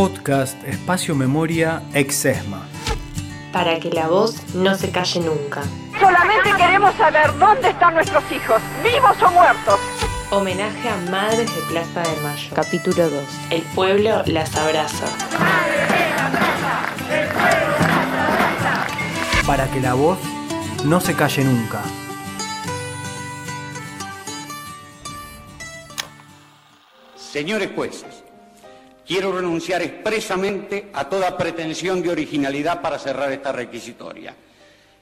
Podcast Espacio Memoria Exesma. Para que la voz no se calle nunca. Solamente queremos saber dónde están nuestros hijos, vivos o muertos. Homenaje a Madres de Plaza de Mayo. Capítulo 2. El pueblo las abraza. Para que la voz no se calle nunca. Señores jueces, quiero renunciar expresamente a toda pretensión de originalidad para cerrar esta requisitoria.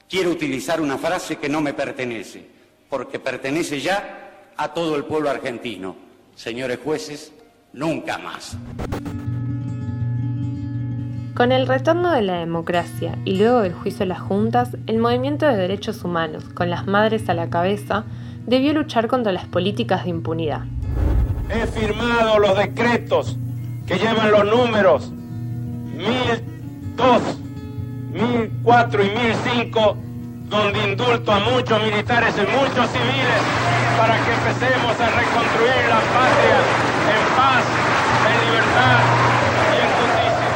Quiero utilizar una frase que no me pertenece, porque pertenece ya a todo el pueblo argentino. Señores jueces, nunca más. Con el retorno de la democracia y luego del juicio de las juntas, el movimiento de derechos humanos, con las madres a la cabeza, debió luchar contra las políticas de impunidad. He firmado los decretos que llevan los números 1002, 1004 y 1005, donde indulto a muchos militares y muchos civiles para que empecemos a reconstruir la patria en paz, en libertad y en justicia.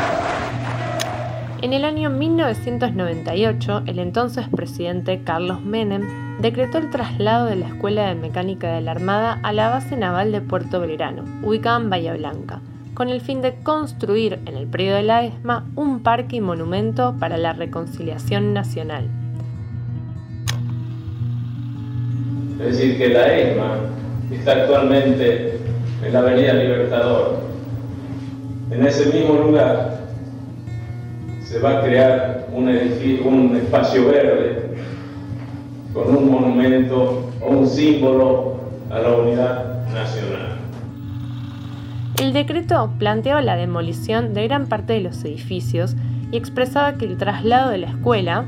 En el año 1998, el entonces presidente Carlos Menem decretó el traslado de la Escuela de Mecánica de la Armada a la base naval de Puerto Belgrano, ubicada en Bahía Blanca, con el fin de construir en el predio de la ESMA un parque y monumento para la reconciliación nacional. Es decir, que la ESMA está actualmente en la Avenida Libertador. En ese mismo lugar se va a crear un, un espacio verde con un monumento o un símbolo a la unidad. El decreto planteaba la demolición de gran parte de los edificios y expresaba que el traslado de la escuela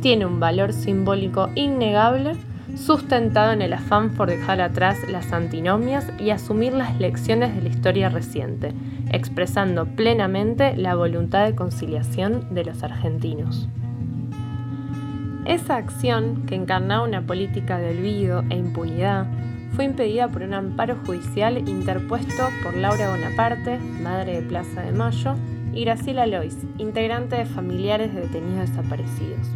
tiene un valor simbólico innegable sustentado en el afán por dejar atrás las antinomias y asumir las lecciones de la historia reciente, expresando plenamente la voluntad de conciliación de los argentinos. Esa acción, que encarnaba una política de olvido e impunidad, fue impedida por un amparo judicial interpuesto por Laura Bonaparte, madre de Plaza de Mayo, y Graciela Lois, integrante de familiares de detenidos desaparecidos.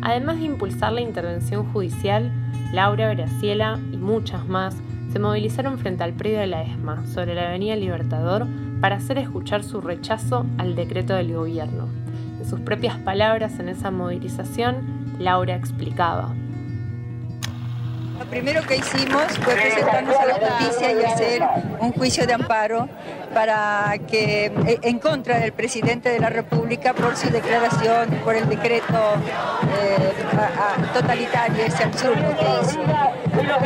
Además de impulsar la intervención judicial, Laura, Graciela y muchas más se movilizaron frente al predio de la ESMA, sobre la Avenida Libertador, para hacer escuchar su rechazo al decreto del gobierno. En sus propias palabras en esa movilización, Laura explicaba. Lo primero que hicimos fue presentarnos a la justicia y hacer un juicio de amparo para que eh, en contra del presidente de la República por su declaración, por el decreto eh, totalitario, ese absurdo que hizo.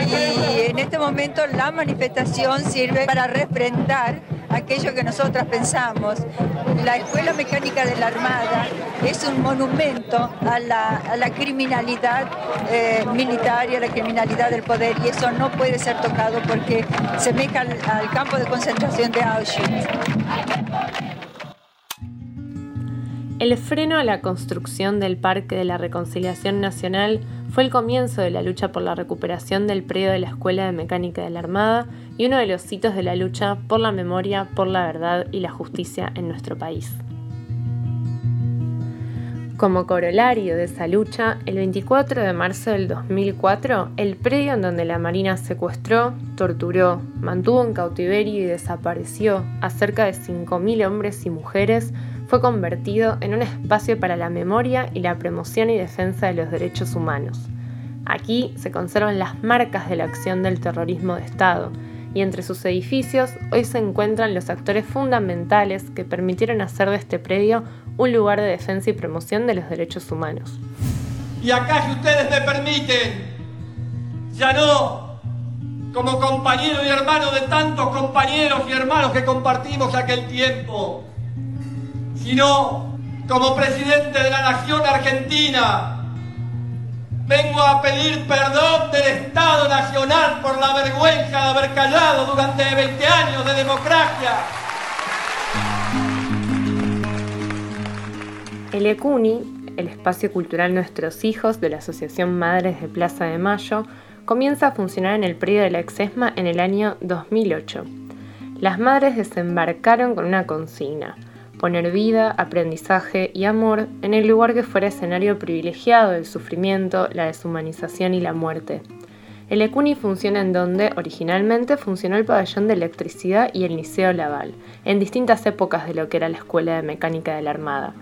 Y en este momento la manifestación sirve para refrendar aquello que nosotras pensamos. La Escuela Mecánica de la Armada es un monumento a la, criminalidad eh, militar y a la criminalidad del poder y eso no puede ser tocado porque se meca al, al campo de concentración de Auschwitz. El freno a la construcción del Parque de la Reconciliación Nacional fue el comienzo de la lucha por la recuperación del predio de la Escuela de Mecánica de la Armada y uno de los hitos de la lucha por la memoria, por la verdad y la justicia en nuestro país. Como corolario de esa lucha, el 24 de marzo del 2004, el predio en donde la Marina secuestró, torturó, mantuvo en cautiverio y desapareció a cerca de 5.000 hombres y mujeres fue convertido en un espacio para la memoria y la promoción y defensa de los derechos humanos. Aquí se conservan las marcas de la acción del terrorismo de Estado, y entre sus edificios hoy se encuentran los actores fundamentales que permitieron hacer de este predio un lugar de defensa y promoción de los derechos humanos. Y acá, si ustedes me permiten, ya no como compañero y hermano de tantos compañeros y hermanos que compartimos aquel tiempo, sino como presidente de la Nación Argentina, vengo a pedir perdón del Estado Nacional por la vergüenza de haber callado durante 20 años de democracia. El ECUNI, el espacio cultural Nuestros Hijos de la Asociación Madres de Plaza de Mayo, comienza a funcionar en el predio de la Exesma en el año 2008. Las madres desembarcaron con una consigna, poner vida, aprendizaje y amor en el lugar que fuera escenario privilegiado del sufrimiento, la deshumanización y la muerte. El ECUNI funciona en donde originalmente funcionó el pabellón de electricidad y el Liceo Laval, en distintas épocas de lo que era la Escuela de Mecánica de la Armada.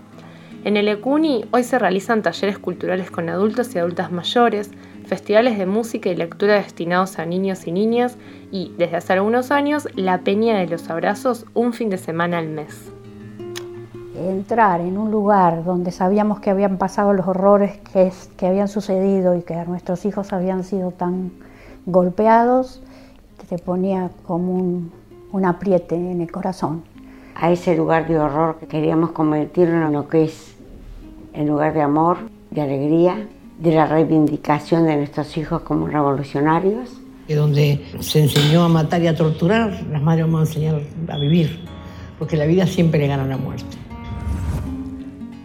En el ECUNI hoy se realizan talleres culturales con adultos y adultas mayores, festivales de música y lectura destinados a niños y niñas y, desde hace algunos años, la Peña de los Abrazos un fin de semana al mes. Entrar en un lugar donde sabíamos que habían pasado los horrores que, que habían sucedido y que nuestros hijos habían sido tan golpeados, te ponía como un, un apriete en el corazón. A ese lugar de horror que queríamos convertirlo en lo que es el lugar de amor, de alegría, de la reivindicación de nuestros hijos como revolucionarios. Donde se enseñó a matar y a torturar, las madres vamos a enseñar a vivir, porque la vida siempre le gana a la muerte.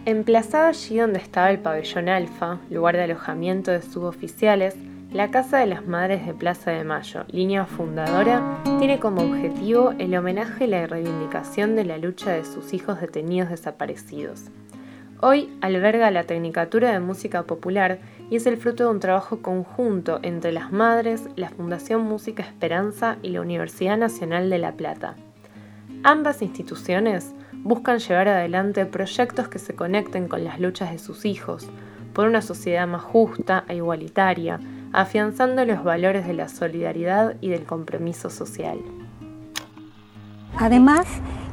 Emplazado allí donde estaba el pabellón Alfa, lugar de alojamiento de suboficiales, la Casa de las Madres de Plaza de Mayo, línea fundadora, tiene como objetivo el homenaje y la reivindicación de la lucha de sus hijos detenidos desaparecidos. Hoy alberga la Tecnicatura de Música Popular y es el fruto de un trabajo conjunto entre las madres, la Fundación Música Esperanza y la Universidad Nacional de La Plata. Ambas instituciones buscan llevar adelante proyectos que se conecten con las luchas de sus hijos, por una sociedad más justa e igualitaria, afianzando los valores de la solidaridad y del compromiso social. Además,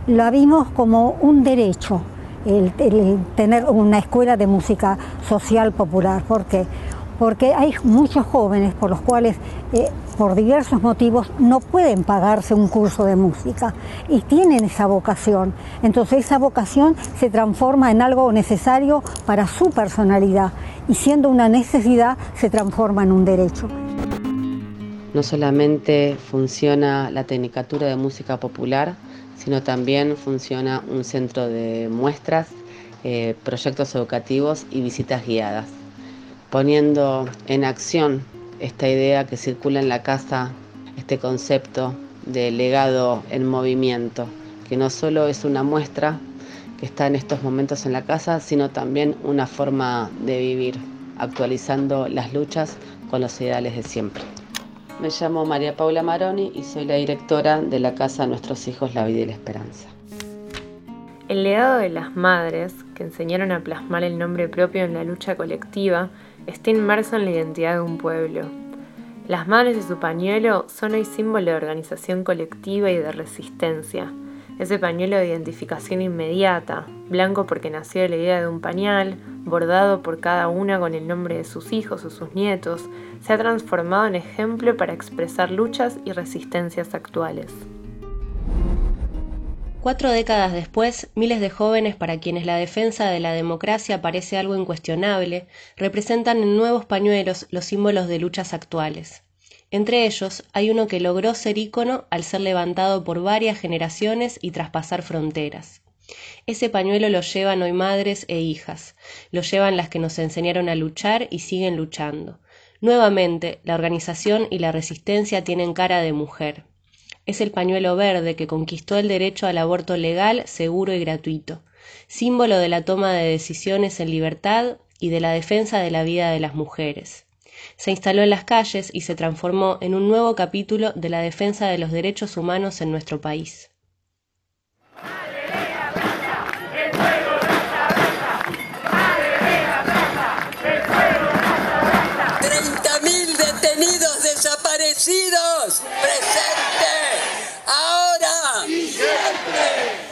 lo vimos como un derecho, el, tener una escuela de música social popular. ¿Por qué? Porque hay muchos jóvenes por los cuales, eh, por diversos motivos, no pueden pagarse un curso de música y tienen esa vocación. Entonces esa vocación se transforma en algo necesario para su personalidad y siendo una necesidad se transforma en un derecho. No solamente funciona la Tecnicatura de Música Popular, sino también funciona un centro de muestras, eh, proyectos educativos y visitas guiadas, poniendo en acción esta idea que circula en la casa, este concepto de legado en movimiento, que no solo es una muestra que está en estos momentos en la casa, sino también una forma de vivir, actualizando las luchas con los ideales de siempre. Me llamo María Paula Maroni y soy la directora de la Casa Nuestros Hijos, la Vida y la Esperanza. El legado de las madres, que enseñaron a plasmar el nombre propio en la lucha colectiva, está inmerso en la identidad de un pueblo. Las madres y su pañuelo son hoy símbolo de organización colectiva y de resistencia. Ese pañuelo de identificación inmediata, blanco porque nació de la idea de un pañal, bordado por cada una con el nombre de sus hijos o sus nietos, se ha transformado en ejemplo para expresar luchas y resistencias actuales. Cuatro décadas después, miles de jóvenes para quienes la defensa de la democracia parece algo incuestionable, representan en nuevos pañuelos los símbolos de luchas actuales. Entre ellos hay uno que logró ser ícono al ser levantado por varias generaciones y traspasar fronteras. Ese pañuelo lo llevan hoy madres e hijas, lo llevan las que nos enseñaron a luchar y siguen luchando. Nuevamente, la organización y la resistencia tienen cara de mujer es el pañuelo verde que conquistó el derecho al aborto legal, seguro y gratuito, símbolo de la toma de decisiones en libertad y de la defensa de la vida de las mujeres. Se instaló en las calles y se transformó en un nuevo capítulo de la defensa de los derechos humanos en nuestro país desaparecidos. Presente, ahora. Y siempre.